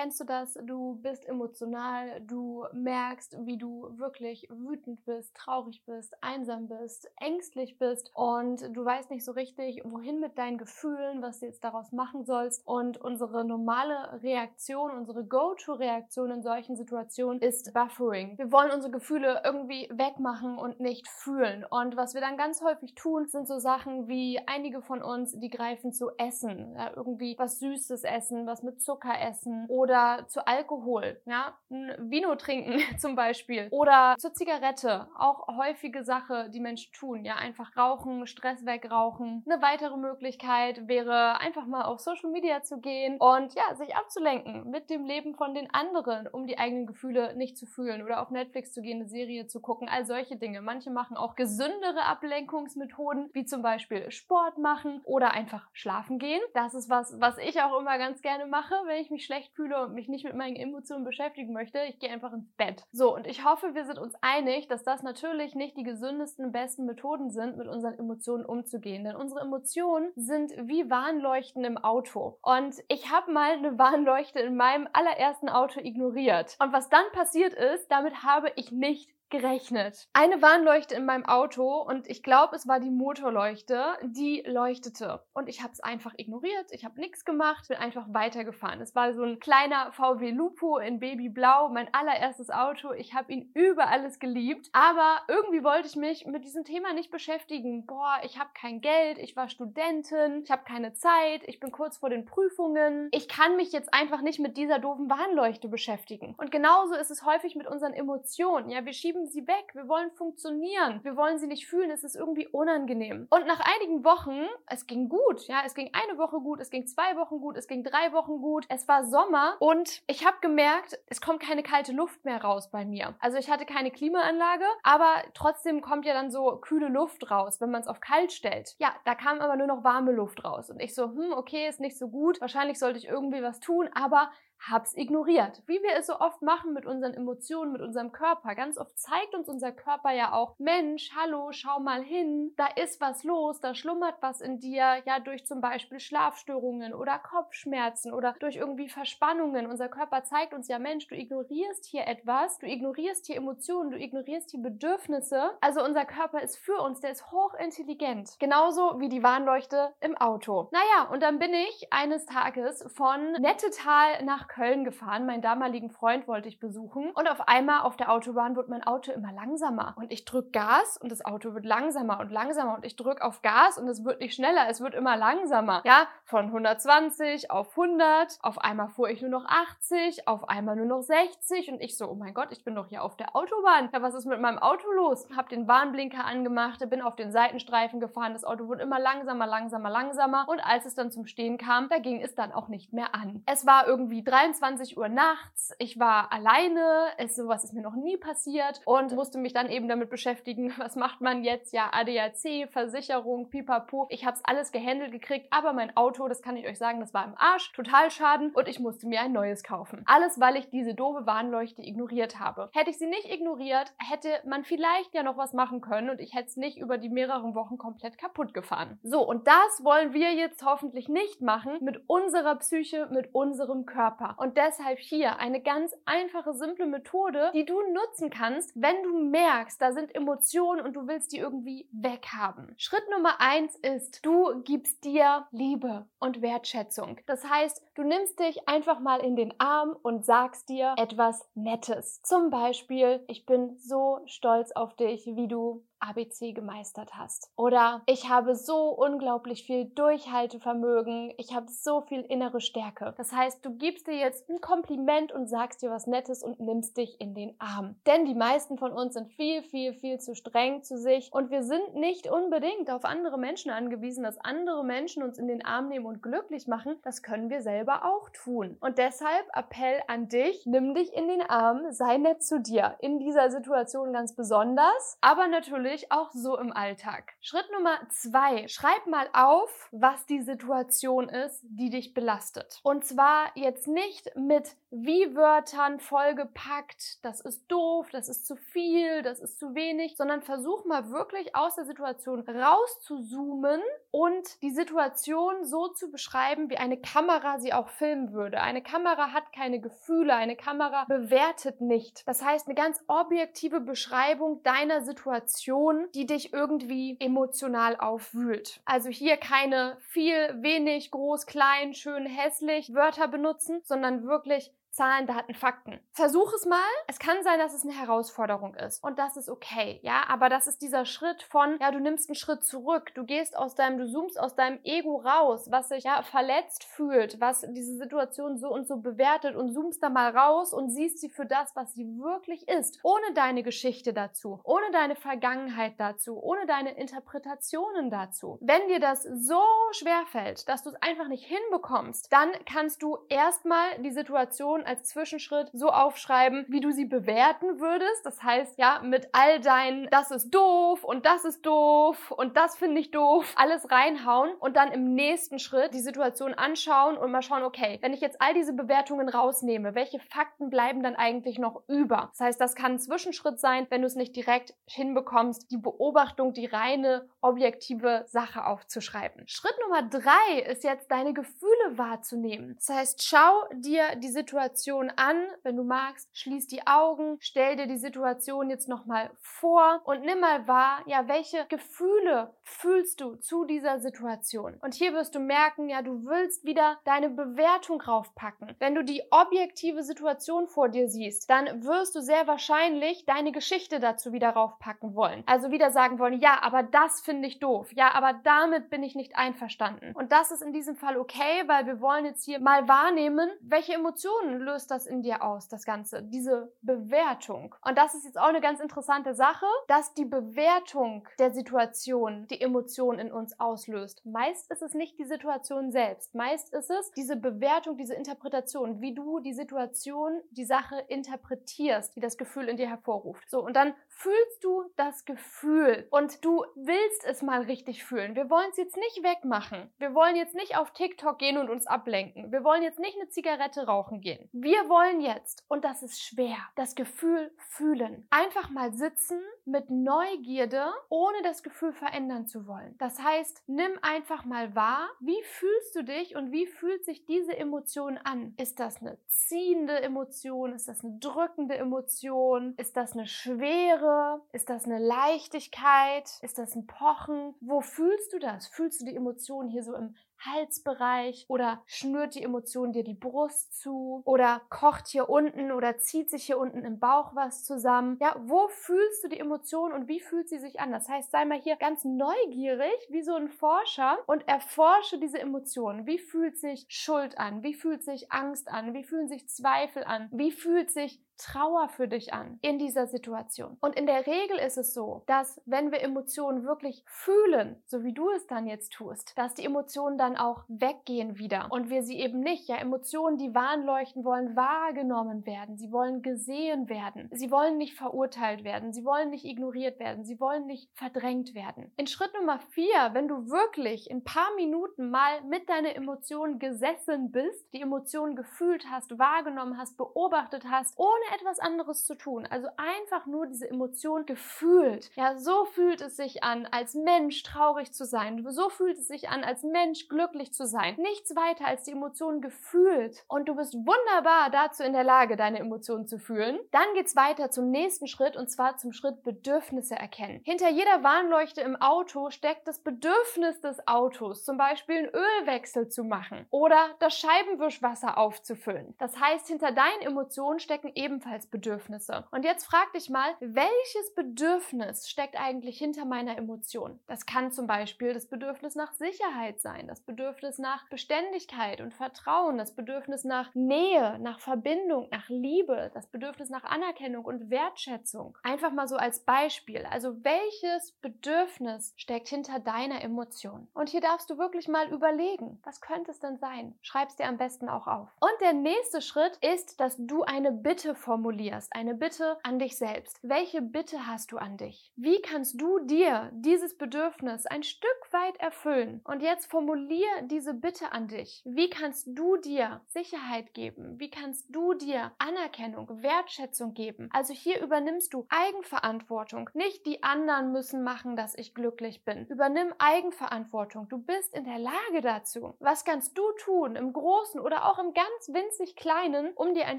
Kennst du das? Du bist emotional, du merkst, wie du wirklich wütend bist, traurig bist, einsam bist, ängstlich bist und du weißt nicht so richtig, wohin mit deinen Gefühlen, was du jetzt daraus machen sollst. Und unsere normale Reaktion, unsere Go-To-Reaktion in solchen Situationen ist Buffering. Wir wollen unsere Gefühle irgendwie wegmachen und nicht fühlen. Und was wir dann ganz häufig tun, sind so Sachen wie einige von uns, die greifen zu Essen. Ja, irgendwie was Süßes essen, was mit Zucker essen oder zu Alkohol. Ja, ein Vino trinken zum Beispiel. Oder zur Zigarette. Auch häufige Sache, die Menschen tun. Ja, einfach rauchen, Stress wegrauchen. Eine weitere Möglichkeit wäre einfach mal auf Social Media zu gehen und ja, sich abzulenken mit dem Leben von den anderen, um die eigenen Gefühle nicht zu fühlen oder auf Netflix zu gehen, eine Serie zu gucken, all solche Dinge. Manche machen auch gesündere Ablenkungsmethoden, wie zum Beispiel Sport machen oder einfach schlafen gehen. Das ist was, was ich auch immer ganz gerne mache, wenn ich mich schlecht fühle und mich nicht mit meinen Emotionen beschäftigen möchte. Ich gehe einfach ins Bett. So, und ich hoffe, wir sind uns einig, dass das natürlich nicht die gesündesten, besten Methoden sind, mit unseren Emotionen umzugehen. Denn unsere Emotionen sind wie Warnleuchten im Auto. Und ich habe mal eine Warnleuchte in meinem allerersten Auto ignoriert. Und was dann passiert ist, damit habe ich nicht gerechnet. Eine Warnleuchte in meinem Auto und ich glaube, es war die Motorleuchte, die leuchtete. Und ich habe es einfach ignoriert. Ich habe nichts gemacht, bin einfach weitergefahren. Es war so ein kleiner VW Lupo in Babyblau, mein allererstes Auto. Ich habe ihn über alles geliebt. Aber irgendwie wollte ich mich mit diesem Thema nicht beschäftigen. Boah, ich habe kein Geld, ich war Studentin, ich habe keine Zeit, ich bin kurz vor den Prüfungen. Ich kann mich jetzt einfach nicht mit dieser doofen Warnleuchte beschäftigen. Und genauso ist es häufig mit unseren Emotionen. Ja, wir schieben schieben sie weg. Wir wollen funktionieren. Wir wollen sie nicht fühlen. Es ist irgendwie unangenehm. Und nach einigen Wochen, es ging gut. Ja, es ging eine Woche gut, es ging zwei Wochen gut, es ging drei Wochen gut. Es war Sommer und ich habe gemerkt, es kommt keine kalte Luft mehr raus bei mir. Also ich hatte keine Klimaanlage, aber trotzdem kommt ja dann so kühle Luft raus, wenn man es auf kalt stellt. Ja, da kam aber nur noch warme Luft raus. Und ich so, hm, okay, ist nicht so gut. Wahrscheinlich sollte ich irgendwie was tun, aber hab's ignoriert. Wie wir es so oft machen mit unseren Emotionen, mit unserem Körper. Ganz oft zeigt uns unser Körper ja auch, Mensch, hallo, schau mal hin, da ist was los, da schlummert was in dir, ja, durch zum Beispiel Schlafstörungen oder Kopfschmerzen oder durch irgendwie Verspannungen. Unser Körper zeigt uns ja, Mensch, du ignorierst hier etwas, du ignorierst hier Emotionen, du ignorierst hier Bedürfnisse. Also unser Körper ist für uns, der ist hochintelligent. Genauso wie die Warnleuchte im Auto. Naja, und dann bin ich eines Tages von Nettetal nach Köln gefahren. Meinen damaligen Freund wollte ich besuchen. Und auf einmal auf der Autobahn wird mein Auto immer langsamer. Und ich drücke Gas und das Auto wird langsamer und langsamer. Und ich drücke auf Gas und es wird nicht schneller, es wird immer langsamer. Ja, von 120 auf 100. Auf einmal fuhr ich nur noch 80, auf einmal nur noch 60. Und ich so, oh mein Gott, ich bin doch hier auf der Autobahn. Ja, was ist mit meinem Auto los? Hab den Warnblinker angemacht, bin auf den Seitenstreifen gefahren. Das Auto wurde immer langsamer, langsamer, langsamer. Und als es dann zum Stehen kam, da ging es dann auch nicht mehr an. Es war irgendwie 23 Uhr nachts. Ich war alleine. Es, sowas ist mir noch nie passiert und musste mich dann eben damit beschäftigen, was macht man jetzt? Ja, ADAC, Versicherung, pipapo. Ich habe es alles gehandelt gekriegt, aber mein Auto, das kann ich euch sagen, das war im Arsch. Total schaden und ich musste mir ein neues kaufen. Alles, weil ich diese doofe Warnleuchte ignoriert habe. Hätte ich sie nicht ignoriert, hätte man vielleicht ja noch was machen können und ich hätte es nicht über die mehreren Wochen komplett kaputt gefahren. So, und das wollen wir jetzt hoffentlich nicht machen mit unserer Psyche, mit unserem Körper. Und deshalb hier eine ganz einfache, simple Methode, die du nutzen kannst, wenn du merkst, da sind Emotionen und du willst die irgendwie weghaben. Schritt Nummer eins ist, du gibst dir Liebe und Wertschätzung. Das heißt, du nimmst dich einfach mal in den Arm und sagst dir etwas Nettes. Zum Beispiel, ich bin so stolz auf dich, wie du ABC gemeistert hast. Oder ich habe so unglaublich viel Durchhaltevermögen, ich habe so viel innere Stärke. Das heißt, du gibst dir jetzt ein Kompliment und sagst dir was Nettes und nimmst dich in den Arm. Denn die meisten von uns sind viel, viel, viel zu streng zu sich und wir sind nicht unbedingt auf andere Menschen angewiesen, dass andere Menschen uns in den Arm nehmen und glücklich machen. Das können wir selber auch tun. Und deshalb Appell an dich, nimm dich in den Arm, sei nett zu dir. In dieser Situation ganz besonders, aber natürlich natürlich auch so im Alltag. Schritt Nummer zwei. Schreib mal auf, was die Situation ist, die dich belastet. Und zwar jetzt nicht mit wie Wörtern vollgepackt, das ist doof, das ist zu viel, das ist zu wenig, sondern versuch mal wirklich aus der Situation rauszuzoomen und die Situation so zu beschreiben, wie eine Kamera sie auch filmen würde. Eine Kamera hat keine Gefühle, eine Kamera bewertet nicht. Das heißt, eine ganz objektive Beschreibung deiner Situation, die dich irgendwie emotional aufwühlt. Also hier keine viel, wenig, groß, klein, schön, hässlich Wörter benutzen, sondern wirklich Zahlen, Daten, Fakten. Versuch es mal. Es kann sein, dass es eine Herausforderung ist. Und das ist okay, ja. Aber das ist dieser Schritt von, ja, du nimmst einen Schritt zurück. Du gehst aus deinem, du zoomst aus deinem Ego raus, was sich ja verletzt fühlt, was diese Situation so und so bewertet und zoomst da mal raus und siehst sie für das, was sie wirklich ist. Ohne deine Geschichte dazu, ohne deine Vergangenheit dazu, ohne deine Interpretationen dazu. Wenn dir das so schwer fällt, dass du es einfach nicht hinbekommst, dann kannst du erstmal die Situation als Zwischenschritt so aufschreiben, wie du sie bewerten würdest. Das heißt, ja, mit all deinen, das ist doof und das ist doof und das finde ich doof, alles reinhauen und dann im nächsten Schritt die Situation anschauen und mal schauen, okay, wenn ich jetzt all diese Bewertungen rausnehme, welche Fakten bleiben dann eigentlich noch über? Das heißt, das kann ein Zwischenschritt sein, wenn du es nicht direkt hinbekommst, die Beobachtung, die reine objektive Sache aufzuschreiben. Schritt Nummer drei ist jetzt deine Gefühle wahrzunehmen. Das heißt, schau dir die Situation Situation an. Wenn du magst, schließ die Augen, stell dir die Situation jetzt nochmal vor und nimm mal wahr, ja, welche Gefühle fühlst du zu dieser Situation? Und hier wirst du merken, ja, du willst wieder deine Bewertung raufpacken. Wenn du die objektive Situation vor dir siehst, dann wirst du sehr wahrscheinlich deine Geschichte dazu wieder raufpacken wollen. Also wieder sagen wollen, ja, aber das finde ich doof. Ja, aber damit bin ich nicht einverstanden. Und das ist in diesem Fall okay, weil wir wollen jetzt hier mal wahrnehmen, welche Emotionen löst das in dir aus, das Ganze, diese Bewertung. Und das ist jetzt auch eine ganz interessante Sache, dass die Bewertung der Situation die Emotion in uns auslöst. Meist ist es nicht die Situation selbst. Meist ist es diese Bewertung, diese Interpretation, wie du die Situation, die Sache interpretierst, die das Gefühl in dir hervorruft. So, und dann fühlst du das Gefühl und du willst es mal richtig fühlen. Wir wollen es jetzt nicht wegmachen. Wir wollen jetzt nicht auf TikTok gehen und uns ablenken. Wir wollen jetzt nicht eine Zigarette rauchen gehen. Wir wollen jetzt, und das ist schwer, das Gefühl fühlen. Einfach mal sitzen mit Neugierde, ohne das Gefühl verändern zu wollen. Das heißt, nimm einfach mal wahr, wie fühlst du dich und wie fühlt sich diese Emotion an? Ist das eine ziehende Emotion? Ist das eine drückende Emotion? Ist das eine schwere? Ist das eine Leichtigkeit? Ist das ein Pochen? Wo fühlst du das? Fühlst du die Emotion hier so im Halsbereich oder schnürt die Emotion dir die Brust zu oder kocht hier unten oder zieht sich hier unten im Bauch was zusammen. Ja, wo fühlst du die Emotion und wie fühlt sie sich an? Das heißt, sei mal hier ganz neugierig wie so ein Forscher und erforsche diese Emotionen. Wie fühlt sich Schuld an? Wie fühlt sich Angst an? Wie fühlen sich Zweifel an? Wie fühlt sich Trauer für dich an in dieser Situation. Und in der Regel ist es so, dass wenn wir Emotionen wirklich fühlen, so wie du es dann jetzt tust, dass die Emotionen dann auch weggehen wieder und wir sie eben nicht, ja, Emotionen, die warnleuchten wollen, wahrgenommen werden. Sie wollen gesehen werden. Sie wollen nicht verurteilt werden. Sie wollen nicht ignoriert werden. Sie wollen nicht verdrängt werden. In Schritt Nummer vier, wenn du wirklich in paar Minuten mal mit deiner Emotion gesessen bist, die Emotionen gefühlt hast, wahrgenommen hast, beobachtet hast, ohne etwas anderes zu tun. Also einfach nur diese Emotion gefühlt. Ja, so fühlt es sich an, als Mensch traurig zu sein. So fühlt es sich an, als Mensch glücklich zu sein. Nichts weiter als die Emotion gefühlt. Und du bist wunderbar dazu in der Lage, deine Emotionen zu fühlen. Dann geht's weiter zum nächsten Schritt und zwar zum Schritt Bedürfnisse erkennen. Hinter jeder Warnleuchte im Auto steckt das Bedürfnis des Autos, zum Beispiel einen Ölwechsel zu machen oder das Scheibenwischwasser aufzufüllen. Das heißt, hinter deinen Emotionen stecken eben ebenfalls Bedürfnisse. Und jetzt frag dich mal, welches Bedürfnis steckt eigentlich hinter meiner Emotion? Das kann zum Beispiel das Bedürfnis nach Sicherheit sein, das Bedürfnis nach Beständigkeit und Vertrauen, das Bedürfnis nach Nähe, nach Verbindung, nach Liebe, das Bedürfnis nach Anerkennung und Wertschätzung. Einfach mal so als Beispiel. Also welches Bedürfnis steckt hinter deiner Emotion? Und hier darfst du wirklich mal überlegen, was könnte es denn sein? Schreib es dir am besten auch auf. Und der nächste Schritt ist, dass du eine Bitte formulierst, eine Bitte an dich selbst. Welche Bitte hast du an dich? Wie kannst du dir dieses Bedürfnis ein Stück weit erfüllen? Und jetzt formulier diese Bitte an dich. Wie kannst du dir Sicherheit geben? Wie kannst du dir Anerkennung, Wertschätzung geben? Also hier übernimmst du Eigenverantwortung. Nicht die anderen müssen machen, dass ich glücklich bin. Übernimm Eigenverantwortung. Du bist in der Lage dazu. Was kannst du tun im Großen oder auch im ganz winzig Kleinen, um dir ein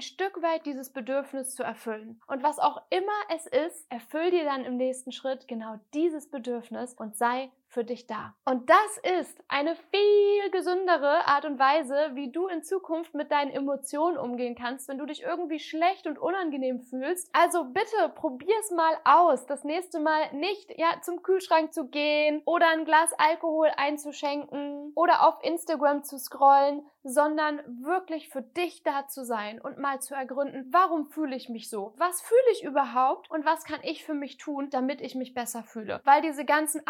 Stück weit dieses Bedürfnis zu erfüllen? Und was auch immer es ist, erfüll dir dann im nächsten Schritt genau dieses Bedürfnis und sei für dich da. Und das ist eine viel gesündere Art und Weise, wie du in Zukunft mit deinen Emotionen umgehen kannst, wenn du dich irgendwie schlecht und unangenehm fühlst. Also bitte probier's mal aus. Das nächste Mal nicht ja zum Kühlschrank zu gehen oder ein Glas Alkohol einzuschenken oder auf Instagram zu scrollen, sondern wirklich für dich da zu sein und mal zu ergründen, warum fühle ich mich so? Was fühle ich überhaupt und was kann ich für mich tun, damit ich mich besser fühle? Weil diese ganzen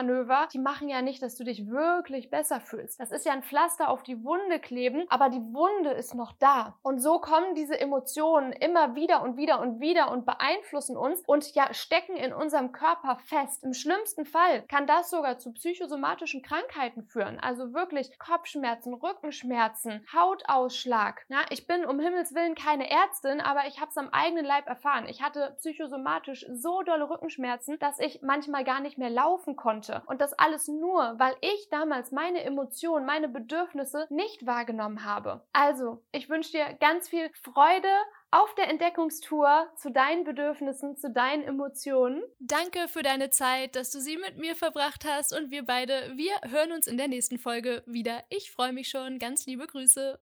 Ablenkungsmanöver, die machen ja nicht, dass du dich wirklich besser fühlst. Das ist ja ein Pflaster auf die Wunde kleben, aber die Wunde ist noch da. Und so kommen diese Emotionen immer wieder und wieder und wieder und beeinflussen uns und ja stecken in unserem Körper fest. Im schlimmsten Fall kann das sogar zu psychosomatischen Krankheiten führen. Also wirklich Kopfschmerzen, Rücken Rückenschmerzen, Hautausschlag. Ja, ich bin um Himmels Willen keine Ärztin, aber ich habe es am eigenen Leib erfahren. Ich hatte psychosomatisch so dolle Rückenschmerzen, dass ich manchmal gar nicht mehr laufen konnte. Und das alles nur, weil ich damals meine Emotionen, meine Bedürfnisse nicht wahrgenommen habe. Also, ich wünsche dir ganz viel Freude auf der Entdeckungstour zu deinen Bedürfnissen, zu deinen Emotionen. Danke für deine Zeit, dass du sie mit mir verbracht hast und wir beide, wir hören uns in der nächsten Folge wieder. Ich freue mich schon. Ganz liebe Grüße.